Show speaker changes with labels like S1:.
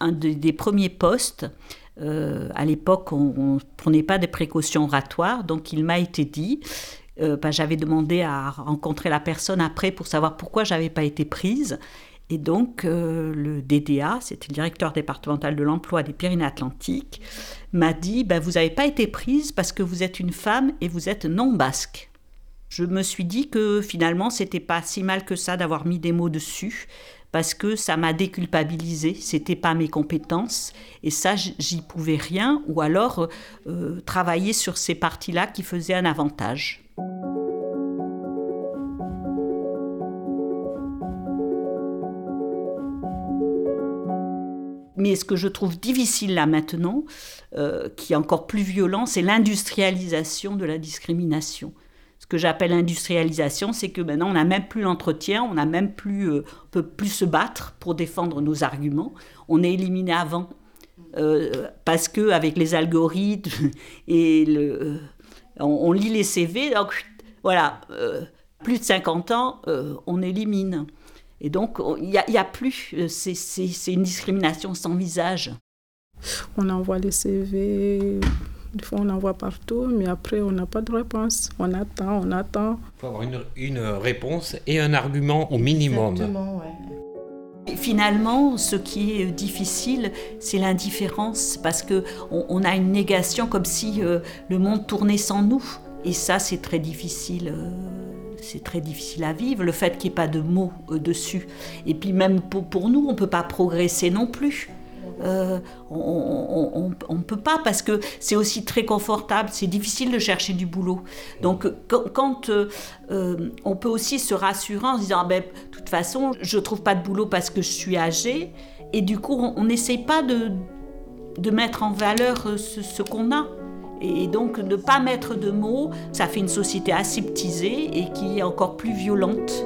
S1: un des premiers postes. Euh, à l'époque, on ne prenait pas des précautions oratoires, donc il m'a été dit, euh, bah, j'avais demandé à rencontrer la personne après pour savoir pourquoi j'avais pas été prise. Et donc, euh, le DDA, c'était le directeur départemental de l'emploi des Pyrénées-Atlantiques, m'a dit bah, Vous n'avez pas été prise parce que vous êtes une femme et vous êtes non basque. Je me suis dit que finalement, c'était pas si mal que ça d'avoir mis des mots dessus parce que ça m'a déculpabilisé, c'était pas mes compétences et ça j'y pouvais rien ou alors euh, travailler sur ces parties-là qui faisaient un avantage. Mais ce que je trouve difficile là maintenant, euh, qui est encore plus violent, c'est l'industrialisation de la discrimination que j'appelle industrialisation, c'est que maintenant on n'a même plus l'entretien, on n'a même plus, euh, peut plus se battre pour défendre nos arguments. On est éliminé avant euh, parce que avec les algorithmes et euh, on, lit les CV, donc voilà, plus de 50 ans, on élimine. Et donc il n'y a, a, plus, c'est une discrimination sans visage.
S2: On envoie les CV des fois, on envoie partout, mais après, on n'a pas de réponse. On attend, on attend.
S3: Il faut avoir une, une, réponse et un argument au minimum.
S1: Exactement, Finalement, ce qui est difficile, c'est l'indifférence, parce que on, a une négation comme si euh, le monde tournait sans nous. Et ça, c'est très difficile. Euh, c'est très difficile à vivre, le fait qu'il n'y ait pas de mots euh, dessus. Et puis même pour, pour nous, on ne peut pas progresser non plus. Euh, on ne peut pas parce que c'est aussi très confortable, c'est difficile de chercher du boulot. Donc quand, euh, euh, on peut aussi se rassurer en se disant, ben, de toute façon, je ne trouve pas de boulot parce que je suis âgée, et du coup, on n'essaye pas de, de mettre en valeur ce, ce qu'on a. Et donc ne pas mettre de mots, ça fait une société aseptisée et qui est encore plus violente.